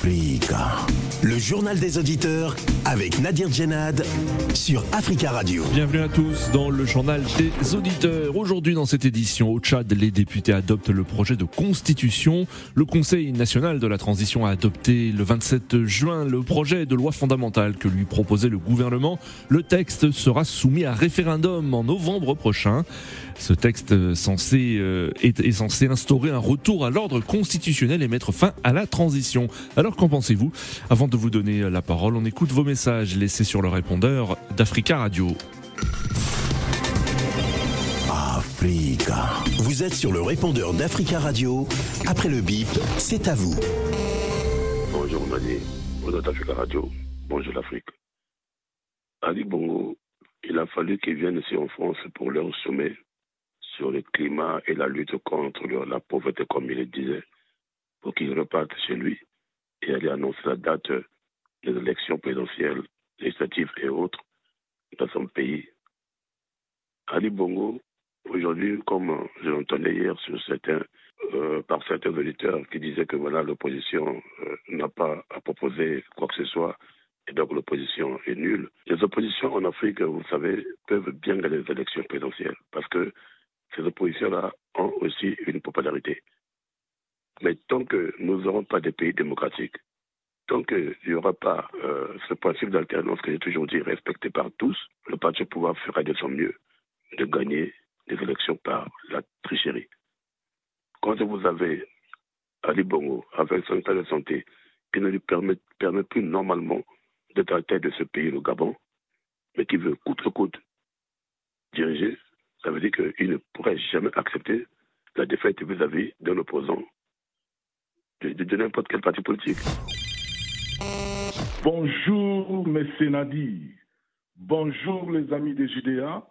Freega Le journal des auditeurs avec Nadir Djenad sur Africa Radio. Bienvenue à tous dans le journal des auditeurs. Aujourd'hui dans cette édition, au Tchad, les députés adoptent le projet de constitution. Le Conseil national de la transition a adopté le 27 juin le projet de loi fondamentale que lui proposait le gouvernement. Le texte sera soumis à référendum en novembre prochain. Ce texte censé, euh, est, censé instaurer un retour à l'ordre constitutionnel et mettre fin à la transition. Alors qu'en pensez-vous? Avant de vous donner la parole, on écoute vos messages laissés sur le répondeur d'Africa Radio. Africa. Vous êtes sur le répondeur d'Africa Radio. Après le bip, c'est à vous. Bonjour Mani, bonjour d'Africa Radio, bonjour l'Afrique. Ali Bongo, il a fallu qu'il vienne ici en France pour leur sommet sur le climat et la lutte contre la pauvreté, comme il le disait, pour qu'il reparte chez lui et aller annoncer la date des élections présidentielles, législatives et autres dans son pays. Ali Bongo, aujourd'hui, comme je l'entendais hier euh, par certains auditeurs qui disaient que voilà, l'opposition euh, n'a pas à proposer quoi que ce soit et donc l'opposition est nulle. Les oppositions en Afrique, vous savez, peuvent bien gagner les élections présidentielles parce que ces oppositions-là ont aussi une popularité. Mais tant que nous n'aurons pas des pays démocratiques, tant qu'il n'y aura pas euh, ce principe d'alternance que j'ai toujours dit respecté par tous, le parti au pouvoir fera de son mieux de gagner des élections par la tricherie. Quand vous avez Ali Bongo avec son état de santé qui ne lui permet, plus normalement d'être à la tête de ce pays, le Gabon, mais qui veut coûte que coûte diriger, ça veut dire qu'il ne pourrait jamais accepter la défaite vis-à-vis d'un opposant de, n'importe quel parti politique. Bonjour, mes Nadi. Bonjour, les amis des JDA.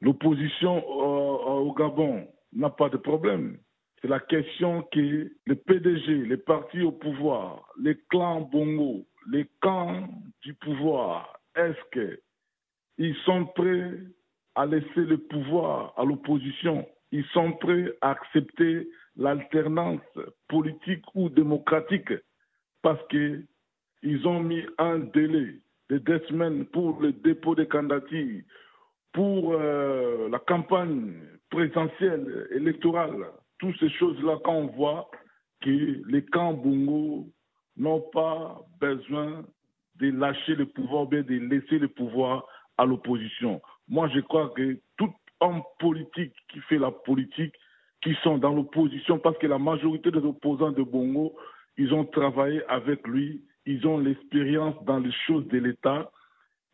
L'opposition au, au Gabon n'a pas de problème. C'est la question que le PDG, les partis au pouvoir, les clans Bongo, les camps du pouvoir, est-ce qu'ils sont prêts à laisser le pouvoir à l'opposition? Ils sont prêts à accepter l'alternance politique ou démocratique parce qu'ils ont mis un délai de deux semaines pour le dépôt des candidatures, pour euh, la campagne présidentielle, électorale. Toutes ces choses-là, quand on voit que les camps Bongo n'ont pas besoin de lâcher le pouvoir, bien de laisser le pouvoir à l'opposition. Moi, je crois que tout homme politique qui fait la politique, qui sont dans l'opposition, parce que la majorité des opposants de Bongo, ils ont travaillé avec lui, ils ont l'expérience dans les choses de l'État.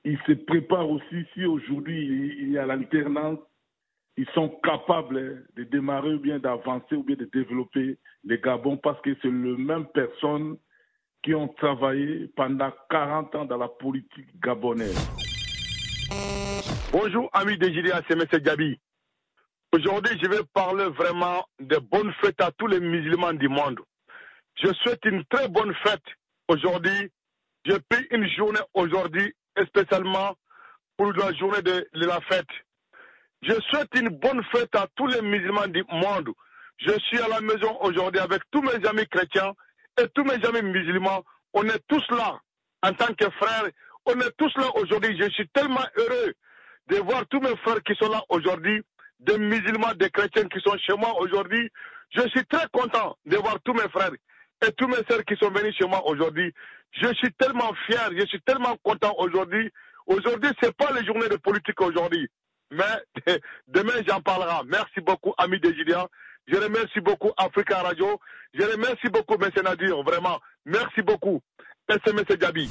Ils se préparent aussi, si aujourd'hui il y a l'alternance, ils sont capables de démarrer ou bien d'avancer ou bien de développer les Gabon parce que c'est les mêmes personnes qui ont travaillé pendant 40 ans dans la politique gabonaise. Bonjour amis de JDA, c'est M. Gabi. Aujourd'hui, je vais parler vraiment de bonnes fêtes à tous les musulmans du monde. Je souhaite une très bonne fête aujourd'hui. J'ai pris une journée aujourd'hui, spécialement pour la journée de, de, la fête. Je souhaite une bonne fête à tous les musulmans du monde. Je suis à la maison aujourd'hui avec tous mes amis chrétiens et tous mes amis musulmans. On est tous là en tant que frères. On est tous là aujourd'hui. Je suis tellement heureux de voir tous mes frères qui sont là aujourd'hui, des musulmans, des chrétiens qui sont chez moi aujourd'hui. Je suis très content de voir tous mes frères et tous mes sœurs qui sont venus chez moi aujourd'hui. Je suis tellement fier, je suis tellement content aujourd'hui. Aujourd'hui, c'est pas les journées de politique aujourd'hui, mais demain j'en parlerai. Merci beaucoup, amis de Julien. Je remercie beaucoup Africa Radio. Je remercie beaucoup M. Nadir, vraiment. Merci beaucoup. M. Gabi.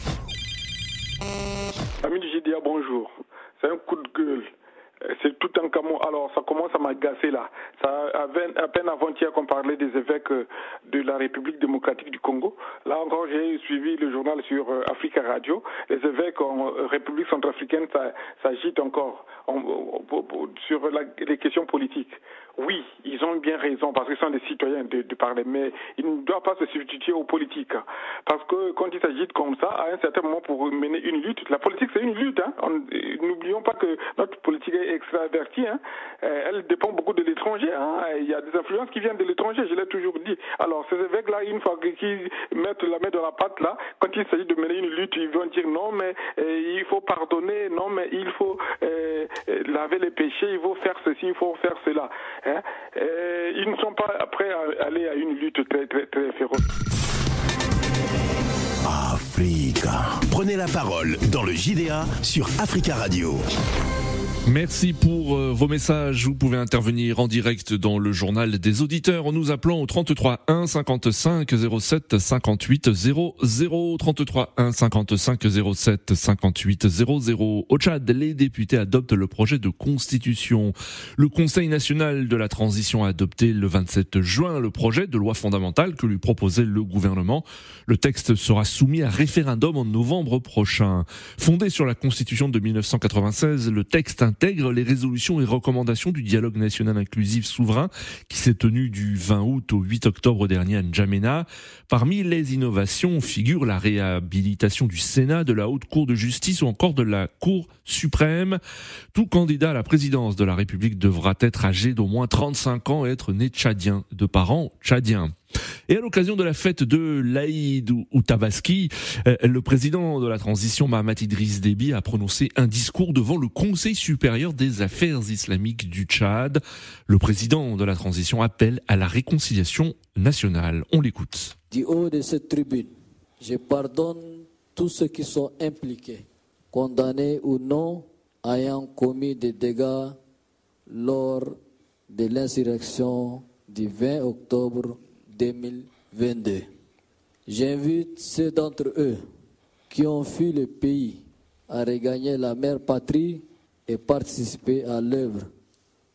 Amis du JDA, bonjour. C'est un coup de gueule. C'est tout un camo. Alors, ça commence à m'agacer là. Ça, à peine avant-hier qu'on parlait des évêques de la République démocratique du Congo. Là encore, j'ai suivi le journal sur Africa Radio. Les évêques en République centrafricaine s'agitent encore en, sur la, les questions politiques. Oui, ils ont bien raison parce qu'ils sont des citoyens de, parler, mais ils ne doivent pas se substituer aux politiques. Parce que quand il s'agit comme ça, à un certain moment, pour mener une lutte, la politique c'est une lutte. Hein. N'oublions pas que notre politique est extravertie. Hein. Euh, elle dépend beaucoup de l'étranger. Hein. Il y a des influences qui viennent de l'étranger, je l'ai toujours dit. Alors ces évêques-là, une fois qu'ils mettent la main dans la pâte, là, quand il s'agit de mener une lutte, ils vont dire non, mais euh, il faut pardonner, non, mais il faut euh, laver les péchés, il faut faire ceci, il faut faire cela. Hein. ils ne sont pas prêts à aller à une lutte très, très, très féroce. Africa. Prenez la parole dans le JDA sur Africa Radio. Merci pour euh, vos messages. Vous pouvez intervenir en direct dans le journal des auditeurs en nous appelant au 33 1 55 07 58 00 33 1 55 07 58 00. Au Tchad, les députés adoptent le projet de constitution. Le Conseil national de la transition a adopté le 27 juin le projet de loi fondamentale que lui proposait le gouvernement. Le texte sera soumis à référendum en novembre prochain. Fondé sur la constitution de 1996, le texte intègre les résolutions et recommandations du dialogue national inclusif souverain qui s'est tenu du 20 août au 8 octobre dernier à N'Djamena. Parmi les innovations figure la réhabilitation du Sénat, de la Haute Cour de justice ou encore de la Cour suprême. Tout candidat à la présidence de la République devra être âgé d'au moins 35 ans et être né tchadien, de parents tchadiens. Et à l'occasion de la fête de l'Aïd ou Tabaski, euh, le président de la transition Mahamat Idriss Déby a prononcé un discours devant le Conseil supérieur des affaires islamiques du Tchad. Le président de la transition appelle à la réconciliation nationale. On l'écoute. Du haut de cette tribune, je pardonne tous ceux qui sont impliqués, condamnés ou non, ayant commis des dégâts lors de l'insurrection du 20 octobre 2022. J'invite ceux d'entre eux qui ont fui le pays à regagner la mère patrie et participer à l'œuvre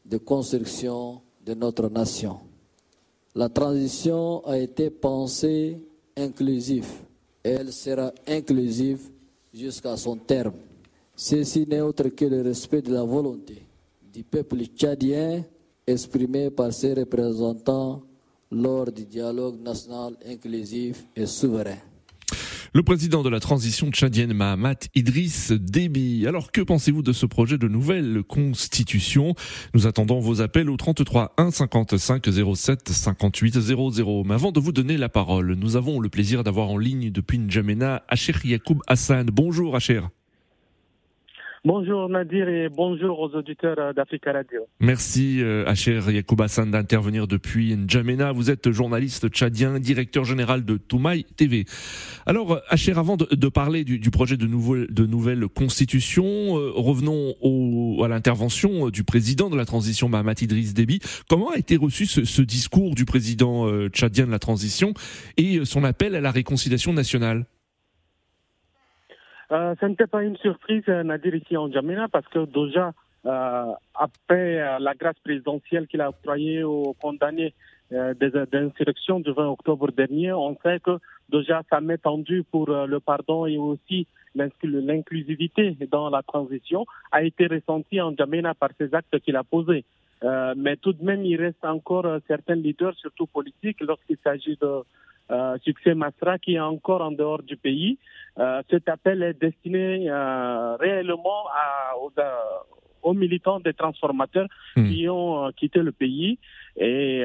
de construction de notre nation. La transition a été pensée inclusive et elle sera inclusive jusqu'à son terme. Ceci n'est autre que le respect de la volonté du peuple tchadien exprimé par ses représentants lors du dialogue national inclusif et souverain. Le président de la transition tchadienne Mahamat Idriss Déby. Alors que pensez-vous de ce projet de nouvelle constitution? Nous attendons vos appels au 33 1 55 07 58 00. Mais avant de vous donner la parole, nous avons le plaisir d'avoir en ligne depuis N'Djamena Acher Yacoub Hassan. Bonjour Acher. Bonjour Nadir et bonjour aux auditeurs d'Africa Radio. Merci euh, Acher d'intervenir depuis N'Djamena. Vous êtes journaliste tchadien, directeur général de Toumaï TV. Alors Acher, avant de, parler du, projet de, nouvelle constitution, euh, revenons à l'intervention du président de la transition Mahamat Idriss Déby. Comment a été reçu ce, discours du président euh, tchadien de la transition et son appel à la réconciliation nationale? Euh, ce n'était pas une surprise, euh, Nadir, ici en Djamena, parce que déjà, euh, après euh, la grâce présidentielle qu'il a octroyée aux condamnés des, insurrections du 20 octobre dernier, on sait que déjà sa main tendue pour le pardon et aussi l'inclusivité dans la transition a été ressentie en Djamena par ces actes qu'il a posés. mais tout de même, il reste encore certains leaders, surtout politiques, lorsqu'il s'agit de euh, succès Masra qui est encore en dehors du pays. Euh, cet appel est destiné euh, réellement à, aux, aux, militants des transformateurs hmm. qui ont quitté le pays et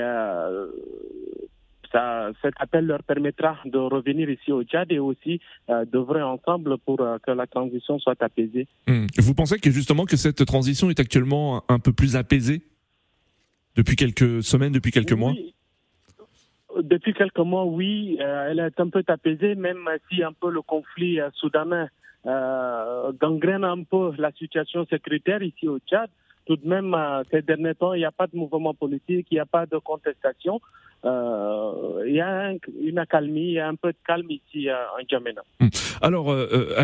ça, cet appel leur permettra de revenir ici au Tchad et aussi d'œuvrer ensemble pour que la transition soit apaisée. Hmm. Vous pensez que justement que cette transition est actuellement un peu plus apaisée depuis quelques semaines, depuis quelques mois? Depuis quelques mois, oui, euh, elle est un peu apaisée, même si un peu le conflit euh, soudanais euh, gangrène un peu la situation sécuritaire ici au Tchad. Tout de même, ces derniers temps, il n'y a pas de mouvement politique, il n'y a pas de contestation. Il y a une accalmie, y a un peu de calme ici en Djamena. Hmm. Alors, euh,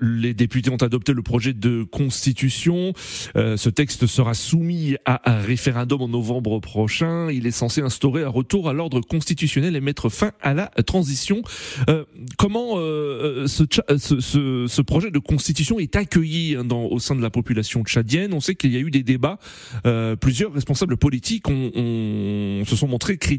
les députés ont adopté le projet de constitution. ce texte sera soumis à un référendum en novembre prochain. Il est censé instaurer un retour à l'ordre constitutionnel et mettre fin à la transition. comment ce, ce, ce, projet de constitution est accueilli hein, dans, au sein de la population tchadienne? On sait qu'il y a eu des débats. plusieurs responsables politiques ont, se sont montrés critiques.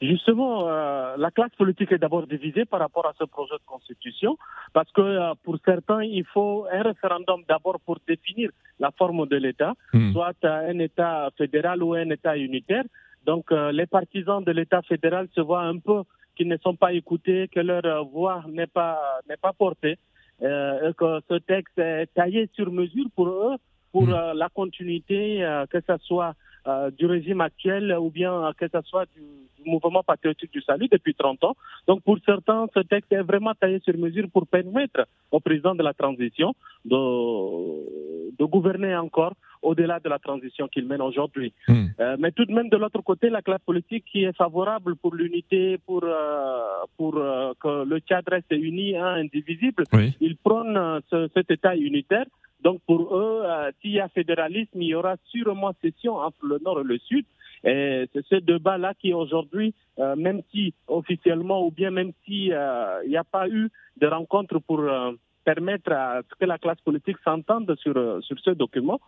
Justement, euh, la classe politique est d'abord divisée par rapport à ce projet de constitution, parce que euh, pour certains, il faut un référendum d'abord pour définir la forme de l'État, hmm. soit un État fédéral ou un État unitaire. Donc, euh, les partisans de l'État fédéral se voient un peu qu'ils ne sont pas écoutés, que leur voix n'est pas n'est pas portée, et que ce texte est taillé sur mesure pour eux pour hmm. la continuité, que ce soit euh, du régime actuel ou bien que ce soit du, mouvement patriotique du salut depuis 30 ans. Donc pour certains, ce texte est vraiment taillé sur mesure pour permettre au président de la transition de, de gouverner encore au-delà de la transition qu'il mène aujourd'hui. Hmm. Euh, mais tout de même, de l'autre côté, la classe politique qui est favorable pour l'unité, pour, euh, pour que le Tchad reste uni, hein, indivisible, il prône cet État unitaire. Donc pour eux, euh, s'il y a fédéralisme, il y aura sûrement cession entre le Nord et le Sud. Et c'est ce débat-là qui aujourd'hui, euh, même si officiellement ou bien même si euh, il n'y a pas eu de rencontre pour permettre à ce que la classe politique s'entende sur, sur ce document,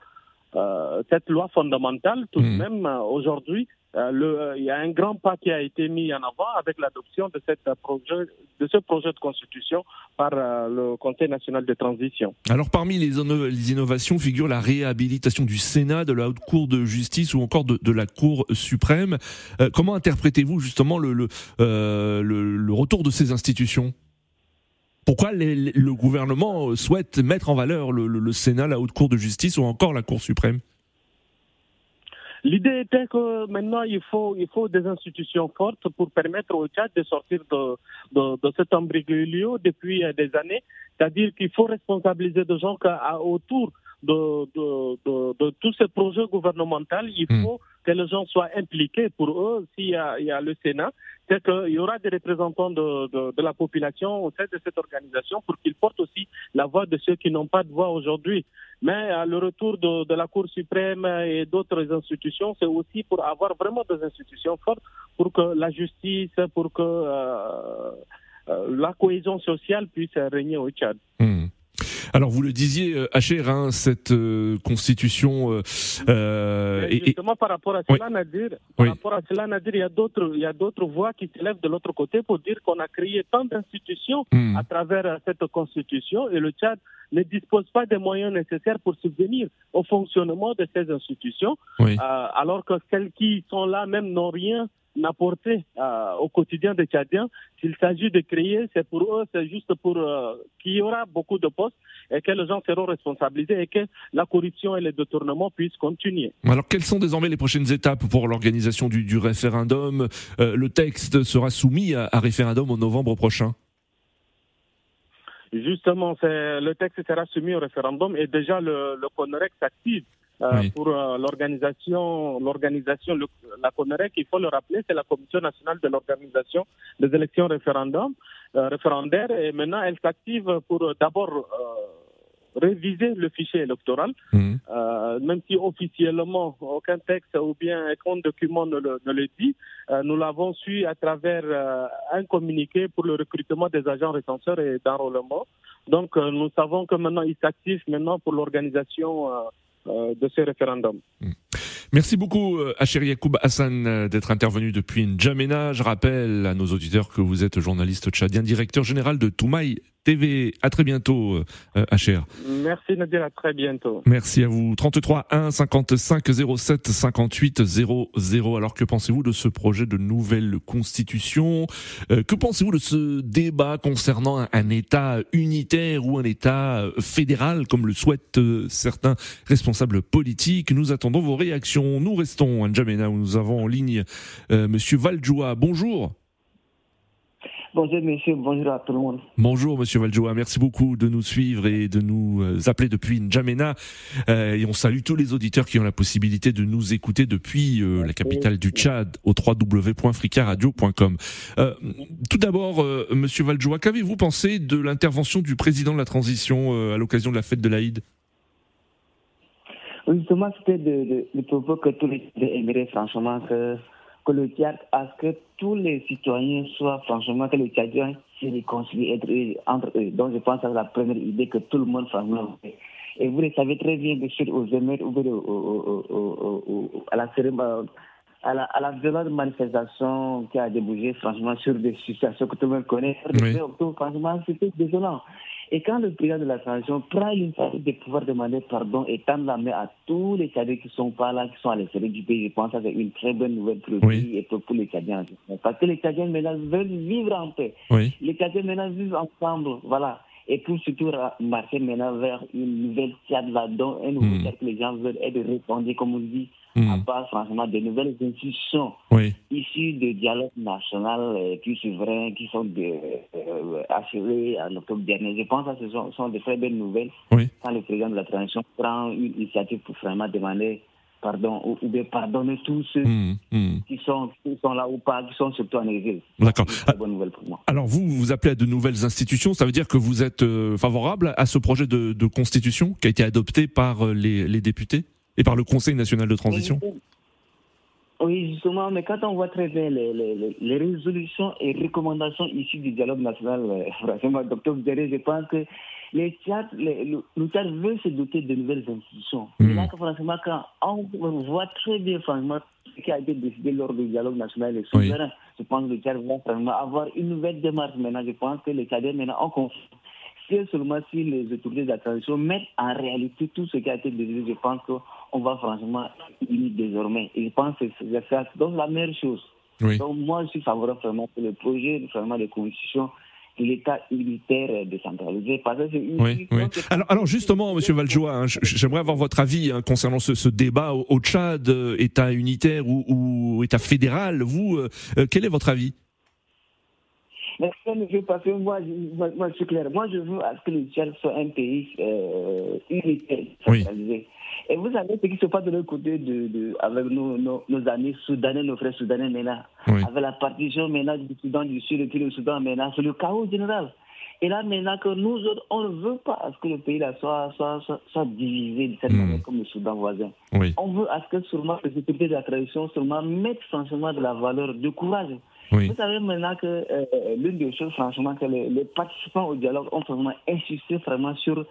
cette loi fondamentale, tout de hmm. même, aujourd'hui, euh, il y a un grand pas qui a été mis en avant avec l'adoption de, cette projet, de ce projet de constitution par euh, le Conseil national de transition. Alors parmi les, innovations figure la réhabilitation du Sénat, de la Haute Cour de justice ou encore de, la Cour suprême. Euh, comment interprétez-vous justement le, le, retour de ces institutions? Pourquoi le gouvernement souhaite mettre en valeur le Sénat, la Haute Cour de justice ou encore la Cour suprême? L'idée était que maintenant, il faut, il faut des institutions fortes pour permettre au Tchad de sortir de, de, de cet depuis des années. C'est-à-dire qu'il faut responsabiliser des gens autour de, de, de, tous ces projets gouvernementaux. Il hmm. faut que les gens soient impliqués. Pour eux, s'il y a, le Sénat, c'est qu'il y aura des représentants de, la population au sein de cette organisation pour qu'ils portent aussi la voix de ceux qui n'ont pas de voix aujourd'hui. Mais à le retour de, la Cour suprême et d'autres institutions, c'est aussi pour avoir vraiment des institutions fortes pour que la justice, pour que euh, euh, la cohésion sociale puisse régner au Tchad. Hmm. Alors vous le disiez, HR, euh, hein, cette euh, constitution. Euh, euh et, justement, par rapport à cela, Nadir, par rapport à cela, Nadir, il y a d'autres, il y a d'autres voix qui se lèvent de l'autre côté pour dire qu'on a créé tant d'institutions hmm. à travers cette constitution et le Tchad ne dispose pas des moyens nécessaires pour subvenir au fonctionnement de ces institutions, alors que celles qui sont là même n'ont rien n'apporter euh, au quotidien des Tchadiens. S'il s'agit de créer, c'est pour eux, c'est juste pour euh, qu'il y aura beaucoup de postes et que les gens seront responsabilisés et que la corruption et les détournements puissent continuer. Alors, quelles sont désormais les prochaines étapes pour l'organisation du, du, référendum? Euh, Le texte sera soumis à, référendum en novembre prochain. Justement, le texte sera soumis au référendum et déjà le, le s'active euh, pour euh, l'organisation, l'organisation, la CONEREC, il faut le rappeler, c'est la Commission nationale de l'organisation des élections référendum, euh, référendaires, et maintenant elle s'active pour d'abord réviser le fichier électoral, mmh. même si officiellement aucun texte ou bien aucun document ne le, ne le dit. nous l'avons su à travers un communiqué pour le recrutement des agents recenseurs et d'enrôlement. Donc nous savons que maintenant il s'active maintenant pour l'organisation euh, de ce référendum. Hmm. Merci beaucoup, euh, Acheri Yacoub Hassan, euh, d'être intervenu depuis N'Djamena. Je rappelle à nos auditeurs que vous êtes journaliste tchadien, directeur général de Toumaï TV. À très bientôt, HR. Merci Nadir, à très bientôt. Merci à vous. 33 1 55 07 58 00. Alors que pensez-vous de ce projet de nouvelle constitution? Euh, Que pensez-vous de ce débat concernant un, État unitaire ou un État euh, fédéral, comme le souhaitent euh, certains responsables politiques? Nous attendons vos réactions. Nous restons à N'Djamena où nous avons en ligne Monsieur Valjoua. Bonjour. Bonjour monsieur, bonjour à tout le monde. Bonjour monsieur Valjoa, merci beaucoup de nous suivre et de nous euh, appeler depuis N'Djamena. Euh, et on salue tous les auditeurs qui ont la possibilité de nous écouter depuis euh, la capitale du Tchad au www.fricaradio.com. Euh, tout d'abord, monsieur Valjoa, qu'avez-vous pensé de l'intervention du président de la transition à l'occasion de la fête de l'Aïd? Oui, justement, c'était de propos que tous les aimeraient franchement que que le Tchad, à ce que tous les citoyens soient, franchement, que les Tchadiens se réconcilient entre eux. Donc, je pense que c'est la première idée que tout le monde, franchement, et vous le savez très bien, de suite aux émeutes, ou à la cérémonie, à la, à la violente manifestation qui a débouché, franchement, sur des situations que tout le monde connaît. Oui. Franchement, c'était désolant. Et quand le président de la transition prend l'initiative de pouvoir demander pardon et tendre la main à tous les Tchadiens qui sont pas là, qui sont à l'extérieur du pays, je pense que c'est une très bonne nouvelle pour Oui. et pour, pour les Tchadiens. Parce que les Tchadiens maintenant veulent vivre en paix. Oui. Les Tchadiens maintenant vivent ensemble, voilà. Et pour surtout marcher maintenant vers une nouvelle Tchad là-dedans, un nouveau Mm. Tchad que les gens veulent être répondus, comme on dit, Mm. à part franchement des nouvelles institutions Oui. issus de dialogue national euh, plus souverain qui sont de, euh, achevés en octobre dernier. Je pense que ce sont, sont de très belles nouvelles Oui. quand le président de la transition prend une initiative pour vraiment demander pardon ou, bien pardonner tous ceux Mm, mm. qui, sont, qui sont là ou pas, qui sont surtout en exil. D'accord. C'est une très bonne nouvelle pour moi. Alors vous, vous appelez à de nouvelles institutions, ça veut dire que vous êtes euh, favorable à ce projet de, de constitution qui a été adopté par euh, les, les députés? Et par le Conseil national de transition Oui, justement, mais quand on voit très bien les, les, les- les résolutions et recommandations issues du dialogue national, euh, franchement, docteur Zéré, je pense que les les- le, le veut se doter de nouvelles institutions. Mm. Et là, que, franchement, quand on voit très bien, franchement, ce qui a été décidé lors du dialogue national et Oui. souverain, je pense que le Tchad va vraiment avoir une nouvelle démarche maintenant. Je pense que les Tchadiens maintenant ont confiance. Si seulement si les autorités de la transition mettent en réalité tout ce qui a été décidé, je pense qu'on va franchement unis désormais. Et je pense que c'est. Donc la meilleure chose. Oui. Donc moi, je suis favorable vraiment pour le projet vraiment de constitution de l'État unitaire euh, décentralisé. Parce que c'est une Oui, oui. Alors, alors justement, Monsieur Valjoa, hein, j'aimerais avoir votre avis hein, concernant ce, ce débat au, au Tchad, euh, État unitaire ou, ou État fédéral. Vous, euh, euh, quel est votre avis? Ne veut pas que moi, je- moi, moi, je suis clair. Moi, je veux à ce que le Tchad soit un pays euh, unitaire, Oui. Et vous savez ce qui se passe de l'autre côté de, de, avec nos, nos, nos amis soudanais, nos frères soudanais maintenant, Oui. avec la partition maintenant du Soudan du Sud et puis le Soudan maintenant, c'est le chaos général. Et là maintenant que nous autres, on ne veut pas que le pays là soit, soit, soit, soit divisé de cette Hmm. manière comme le Soudan voisin. Oui. On veut à ce que seulement les autorités de la tradition seulement mettent franchement de la valeur, de courage. Oui. Vous savez maintenant que euh, l'une des choses, franchement, que les, les participants au dialogue ont vraiment insisté vraiment sur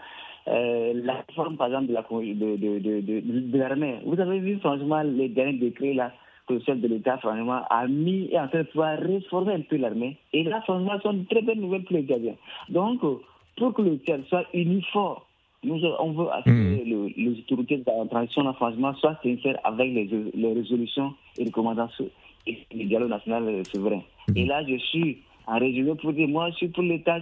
euh, la réforme, par exemple, de la de, de, de, de, de l'armée. Vous avez vu, franchement, les derniers décrets là que le chef de l'État, franchement, a mis et en train de pouvoir réformer un peu l'armée. Et là, franchement, sont de très belles nouvelles pour les Gaziens. Donc, euh, pour que le Tchad soit uniforme, nous, on veut Mhm. que le- les autorités de la transition, franchement, soient sincères avec les, les résolutions et recommandations et le dialogue national euh, souverain. Mhm. Et là, je suis en résumé pour dire, moi, je suis pour l'État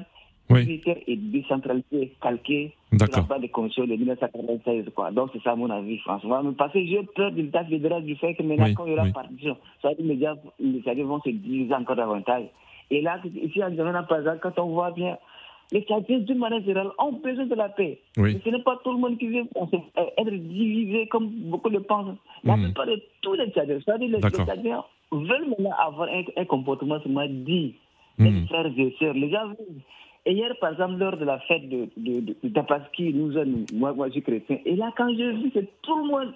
Oui. unitaire et décentralisé, calqué sur la des conditions de 1996. Quoi. Donc, c'est ça mon avis. Mais Parce que j'ai peur de l'État fédéral du fait que maintenant, Oui, quand il y aura oui. partition, ça les gens- les vont se diviser encore davantage. Et là, ici, en Djamena, par exemple, quand on voit bien, les Tchadiens, d'une manière générale, ont besoin de la paix. Mais ce n'est pas tout le monde qui veut être divisé comme beaucoup le pensent. La Mhm. plupart de tous les Tchadiens, c'est-à-dire les. Tchadiens veulent maintenant avoir un, un comportement seulement dit, être frères et sœurs. Les gens veulent. Et hier, par exemple, lors de la fête de, de, de, de Tapaski, nous, moi, moi, je suis chrétien. Et là, quand j'ai vu que tout le monde,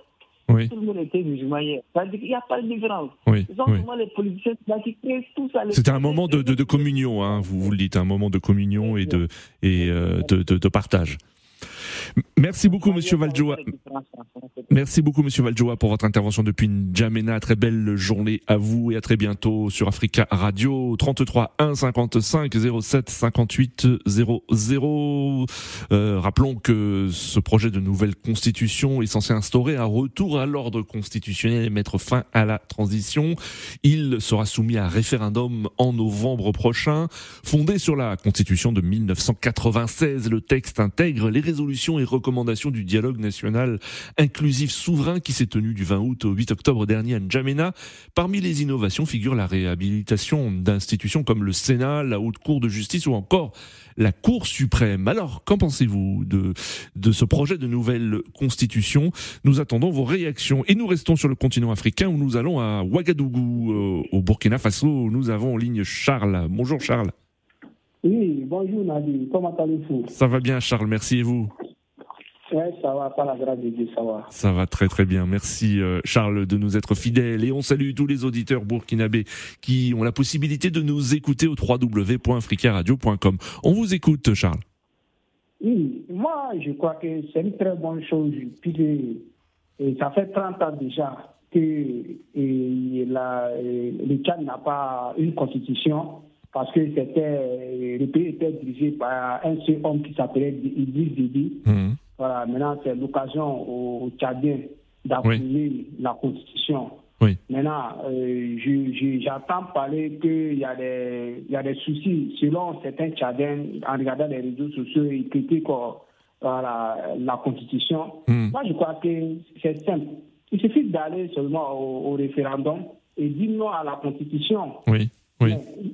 Oui. tout le monde était musulman hier, ça veut dire qu'il n'y a pas de différence. Oui. Ils les politiciens qui créent tout ça. C'était un moment de, communion, hein, vous, vous le dites, un moment de communion et de, et, euh, de partage. Merci beaucoup, Monsieur Valjoa. Merci beaucoup, Monsieur Valjoa, pour votre intervention depuis N'Djamena. Très belle journée à vous et à très bientôt sur Africa Radio 33 1 55 07 58 00. Euh, rappelons que ce projet de nouvelle constitution est censé instaurer un retour à l'ordre constitutionnel et mettre fin à la transition. Il sera soumis à un référendum en novembre prochain. Fondé sur la constitution de 1996, le texte intègre les résolutions et recommandations du dialogue national inclusif souverain qui s'est tenu du 20 août au 8 octobre dernier à N'Djamena. Parmi les innovations figure la réhabilitation d'institutions comme le Sénat, la Haute Cour de justice ou encore la Cour suprême. Alors, qu'en pensez-vous de, ce projet de nouvelle constitution? Nous attendons vos réactions et nous restons sur le continent africain où nous allons à Ouagadougou, euh, au Burkina Faso. Nous avons en ligne Charles. Bonjour Charles. Oui, bonjour Nadir, comment allez-vous? Ça va bien Charles, merci et vous? Oui, ça va, pas la grâce de Dieu, ça va. Ça va très très bien. Merci euh, Charles de nous être fidèles et on salue tous les auditeurs burkinabés qui ont la possibilité de nous écouter au www.africaradio.com. On vous écoute Charles. Oui, moi je crois que c'est une très bonne chose. Puis, et ça fait 30 ans déjà que et la, le Tchad n'a pas une constitution parce que c'était le pays était dirigé par un seul homme qui s'appelait Idriss Déby. Mmh. Voilà, maintenant, c'est l'occasion aux Tchadiens d'appuyer la Constitution. Oui. Maintenant, euh, j'entends parler qu'il y, a des, y a des soucis. Selon certains Tchadiens, en regardant les réseaux sociaux, ils critiquent voilà, la Constitution. Mm. Moi, je crois que c'est simple. Il suffit d'aller seulement au, au, référendum et dire non à la Constitution. Oui. oui.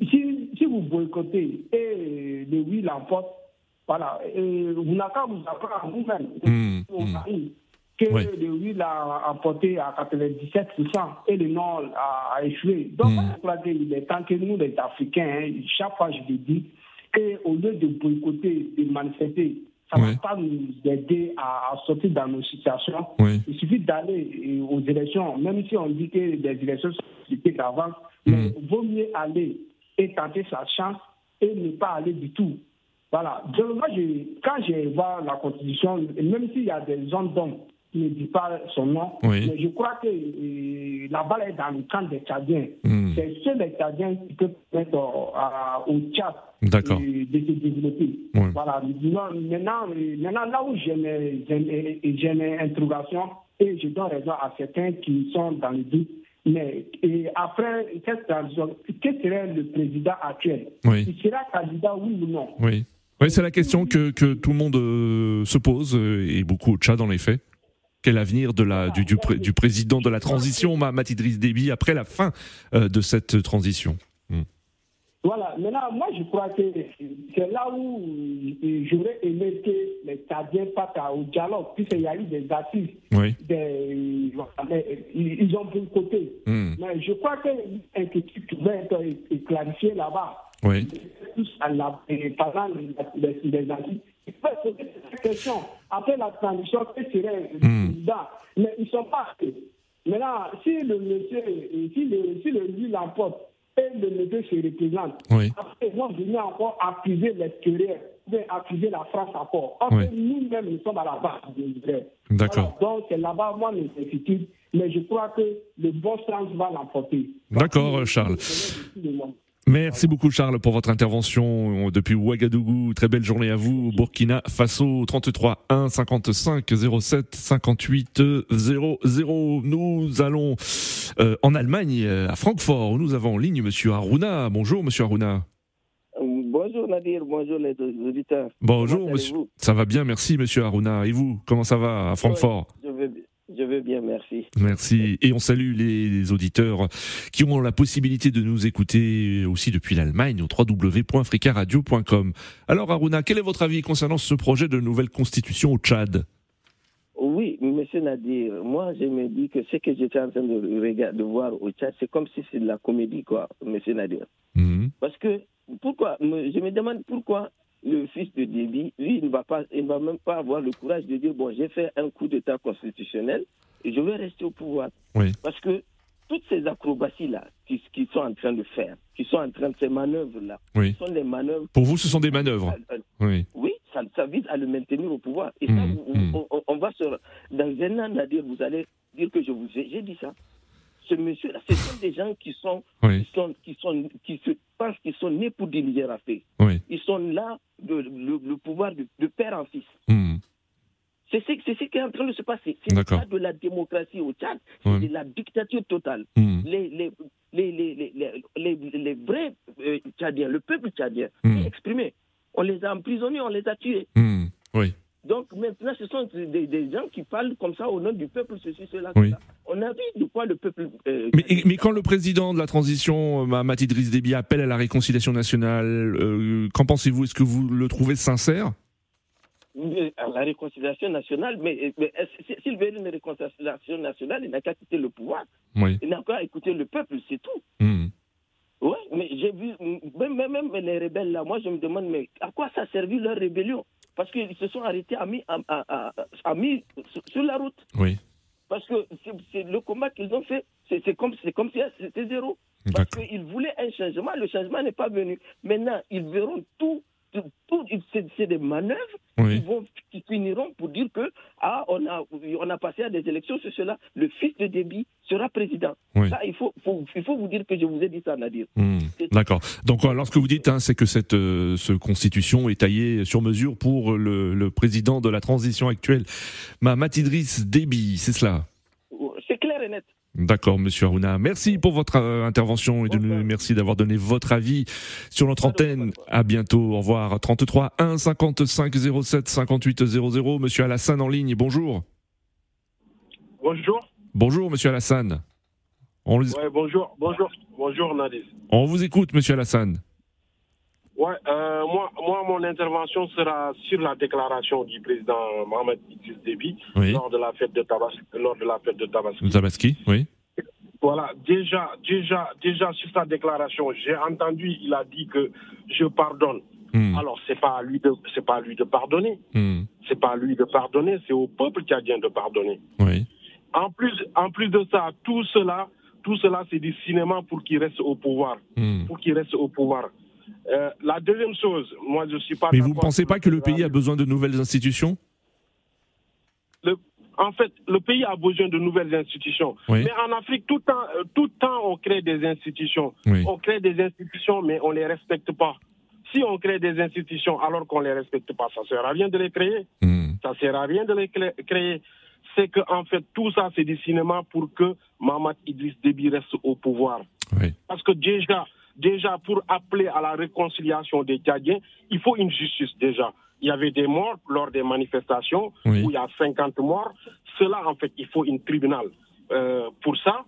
Si, si vous boycottez et le oui l'emporte, voilà. Et vous n'avez qu'à vous apprendre vous-même Mmh, que Oui. le oui l'a emporté à 97% et le non a, a échoué. Donc, Mmh. qu'il est temps que nous, les Africains, hein, chaque fois je le dis, qu'au lieu de boycotter, de manifester, ça ne va pas nous aider à, sortir dans nos situations. Il suffit d'aller euh, aux élections, même si on dit que les élections sont d'avance, mais Mmh. il vaut mieux aller et tenter sa chance et ne pas aller du tout. Voilà. Donc, moi, je, quand je vois la Constitution, même s'il y a des gens d'hommes qui ne disent pas son nom, Oui. mais je crois que euh, la balle est dans le camp des Tchadiens. Mmh. C'est ceux des Tchadiens qui peuvent permettre euh, au Tchad euh, de se développer. Oui. Voilà. Maintenant, maintenant, euh, maintenant, là où j'ai mes, mes interrogations, et je donne raison à certains qui sont dans le doute, mais et après cette transition, quel serait le président actuel? Oui. Il sera candidat, oui ou non? Oui. Oui, c'est la question que, que tout le monde euh, se pose euh, et beaucoup au Tchad dans les faits. Quel avenir de la, du, du, pré- du président de la transition, Mahamat Idriss Déby, après la fin euh, de cette transition? Voilà, maintenant, moi je crois que c'est là où j'aurais aimé que les Tchadiens partent au dialogue, puisqu'il y a eu des assises, Oui. des- ils ils ont côté. Hmm. Mais je crois que l'inquiétude pouvait être é- clarifiée là-bas. Oui. Tous à la, les, les assises. Il faut poser cette question. Après la transition, quel serait le président? Mais ils ne sont pas. Maintenant, si le monsieur, si le, si le lui l'emporte et le monsieur se représente, Oui. après, ils vont venir encore accuser l'extérieur, ou bien accuser la France encore. Or, Oui. nous-mêmes, nous sommes à la base de l'Israël. D'accord. Voilà. Donc, là-bas, moi, mes inquiétudes. Mais je crois que le bon sens va l'emporter. D'accord, euh, Charles. Merci beaucoup Charles pour votre intervention depuis Ouagadougou. Très belle journée à vous. Burkina Faso 33 1 55 07 58 00. Nous allons euh, en Allemagne euh, à Francfort où nous avons en ligne monsieur Aruna. Bonjour monsieur Aruna. Bonjour Nadir, bonjour les auditeurs. Bonjour monsieur. Ça va bien, merci monsieur Aruna. Et vous, comment ça va à Francfort Je vais, je vais bien, merci. Merci. Et on salue les auditeurs qui ont la possibilité de nous écouter aussi depuis l'Allemagne au www.africaradio.com. Alors Aruna, quel est votre avis concernant ce projet de nouvelle constitution au Tchad? Oui, monsieur Nadir, moi je me dis que ce que j'étais en train de, regarder, de voir au Tchad, c'est comme si c'est de la comédie, quoi, monsieur Nadir. Mhm. Parce que, pourquoi? Je me demande pourquoi le fils de Déby, lui, il ne va, pas, il ne va même pas avoir le courage de dire, bon, j'ai fait un coup d'État constitutionnel et je vais rester au pouvoir. Oui. Parce que toutes ces acrobaties-là qu'ils qui sont en train de faire, qui sont en train de ces manœuvres-là, Oui. sont des manœuvres Pour vous, ce sont des manœuvres. Oui. oui, ça, ça vise à le maintenir au pouvoir. Et ça, vous- mhm. on, on- va se. Dans un an, Nadir, vous allez dire que je vous ai, j'ai dit ça. Ce monsieur-là, ce sont des gens qui sont, Oui. qui sont, qui sont, qui se pensent qu'ils sont nés pour diriger l'Afrique. Oui. Ils sont là, de, le, le pouvoir de, de père en fils. Mhm. C'est ce, qui est en train de se passer. C'est pas de la démocratie au Tchad, c'est Oui. de la dictature totale. Mhm. Les, les, les, les, vrais euh, Tchadiens, le peuple tchadien, s'est exprimé. On les a emprisonnés, on les a tués. Oui. Donc maintenant, ce sont des, des, gens qui parlent comme ça au nom du peuple, ceci, cela, Oui. cela. On a vu de quoi le peuple. euh, Mais, mais quand le président de la transition, euh, Mahamat Idriss Déby, appelle à la réconciliation nationale, euh, qu'en pensez-vous? Est-ce que vous le trouvez sincère? À la réconciliation nationale, mais, s'il veut une réconciliation nationale, il n'a qu'à quitter le pouvoir. Oui. Il n'a qu'à écouter le peuple, c'est tout. Hmm. Oui, mais j'ai vu, même, même, les rebelles là, moi je me demande, mais à quoi ça a servi leur rébellion? Parce qu'ils se sont arrêtés à mis, à, à- sur la route. Oui. Parce que c'est le combat qu'ils ont fait, c'est comme, c'est comme si c'était zéro. Parce qu'ils voulaient un changement, le changement n'est pas venu. Maintenant, ils verront tout, tout, tout- c'est des manœuvres Oui. qui, vont, qui finiront pour dire que ah, on, a, on a passé à des élections sur cela, le fils de Déby sera président. Oui. Ça, il faut, faut- il faut vous dire que je vous ai dit ça, Nadir. Hmm, D'accord. Donc, alors, ce que vous dites, hein, c'est que cette euh, ce constitution est taillée sur mesure pour le, le président de la transition actuelle, Mahamat Idriss Déby, c'est cela? C'est clair et net. D'accord, Monsieur Aruna. Merci pour votre euh, intervention et de nous, merci d'avoir donné votre avis sur notre antenne. À bientôt. Au revoir. 33 1 55 07 58 00. Monsieur Alassane en ligne. Bonjour. Bonjour. Bonjour, Monsieur Alassane. On, les- Ouais, bonjour, bonjour, bonjour Nadis. on vous écoute, Monsieur Alassane. Ouais, euh, moi, moi, mon intervention sera sur la déclaration du président Mohamed Idriss Déby Oui. lors de la fête de Tabas, lors de la fête de Tabaski. Tabaski, oui. Voilà, déjà, déjà, déjà sur sa déclaration, j'ai entendu, il a dit que je pardonne. Hmm. Alors c'est pas à lui de, c'est pas à lui de pardonner. Hmm. C'est pas à lui de pardonner, c'est au peuple tchadien de pardonner. Oui. En plus, en plus de ça, tout cela, tout cela, c'est du cinéma pour qu'il reste au pouvoir, Hmm. pour qu'il reste au pouvoir. Euh, la deuxième chose, moi je suis pas. Mais vous ne pensez pas que le pays a besoin de nouvelles institutions Le- en fait, le pays a besoin de nouvelles institutions. Oui. Mais en Afrique, tout le temps, euh, tout temps, on crée des institutions. Oui. On crée des institutions, mais on les respecte pas. Si on crée des institutions alors qu'on les respecte pas, ça sert à rien de les créer. Hmm. Ça sert à rien de les créer. C'est que en fait, tout ça, c'est du cinéma pour que Mahamat Idriss Déby reste au pouvoir. Oui. Parce que déjà, déjà pour appeler à la réconciliation des Tchadiens, il faut une justice déjà. Il y avait des morts lors des manifestations Oui. où il y a 50 morts. Cela, en fait, il faut un tribunal euh, pour ça.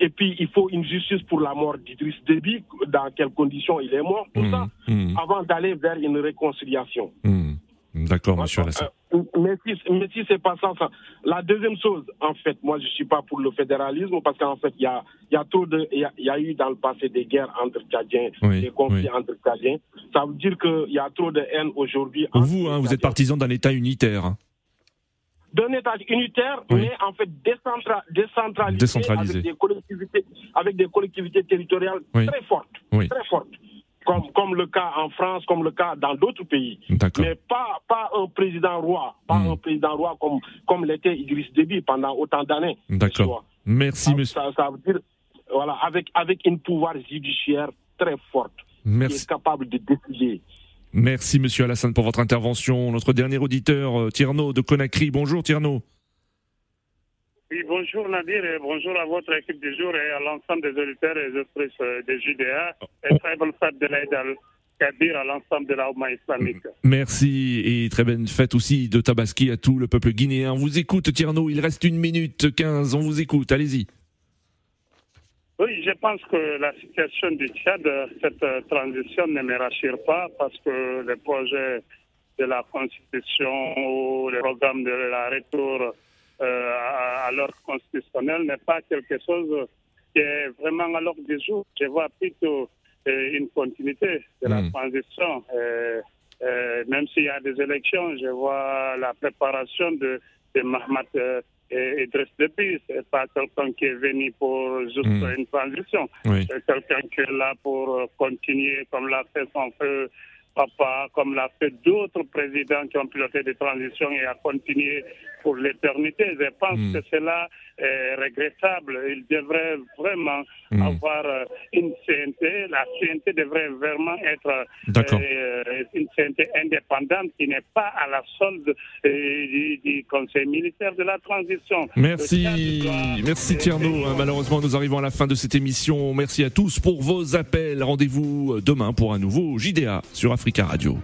Et puis, il faut une justice pour la mort d'Idriss Déby, dans quelles conditions il est mort, tout ça, Hmm. avant d'aller vers une réconciliation. Hmm. D'accord, Monsieur Alassane. Euh, mais si, mais si c'est pas ça, ça. La deuxième chose, en fait, moi je suis pas pour le fédéralisme parce qu'en fait il y a, y a trop de, il y a, il y a eu dans le passé des guerres entre Tchadiens, Oui, des conflits oui. entre Tchadiens. Ça veut dire qu'il y a trop de haine aujourd'hui. Vous, hein, vous êtes partisan d'un État unitaire. hein. d'un État unitaire, Oui. mais en fait décentra- décentralisé, Décentralisé. avec des collectivités, avec des collectivités territoriales très fortes, très fortes. Comme, comme le cas en France, comme le cas dans d'autres pays. D'accord. Mais pas, pas un président roi, pas Hmm. un président roi comme, comme l'était Idriss Déby pendant autant d'années. D'accord. Merci, Ça, monsieur. ça, ça veut dire, voilà, avec, avec une pouvoir judiciaire très forte, qui Merci. est capable de décider. Merci, monsieur Alassane, pour votre intervention. Notre dernier auditeur, euh, Tierno de Conakry. Bonjour, Tierno. Oui, bonjour Nadir et bonjour à votre équipe du jour et à l'ensemble des auditeurs et des autrices euh, des JDA. Et très bonne fête de l'Aïd à l'ensemble de la Oumma islamique. Merci et très bonne fête aussi de Tabaski à tout le peuple guinéen. On vous écoute, Tierno. Il reste une minute 15. On vous écoute. Allez-y. Oui, je pense que la situation du Tchad, cette euh, transition ne me rassure pas parce que le projet de la constitution ou le programme de la retour euh, à, à l'ordre constitutionnel n'est pas quelque chose qui est vraiment à l'ordre du jour. Je vois plutôt une continuité de la Mm. transition. Euh, euh, même s'il y a des élections, je vois la préparation de, de Mahmoud euh, et Idriss Déby. C'est pas quelqu'un qui est venu pour juste Mm. une transition. Oui. C'est quelqu'un qui est là pour euh, continuer, comme l'a fait son feu papa, comme l'a fait d'autres présidents qui ont piloté des transitions et a continué pour l'éternité. Je pense Mm. que cela est regrettable. Il devrait vraiment Mm. avoir euh, une CNT. La CNT devrait vraiment être euh, une CNT indépendante qui n'est pas à la solde euh, du, du Conseil militaire de la transition. Merci, doit- merci Tierno. Hein, Malheureusement, nous arrivons à la fin de cette émission. Merci à tous pour vos appels. Rendez-vous demain pour un nouveau JDA sur Africa Radio.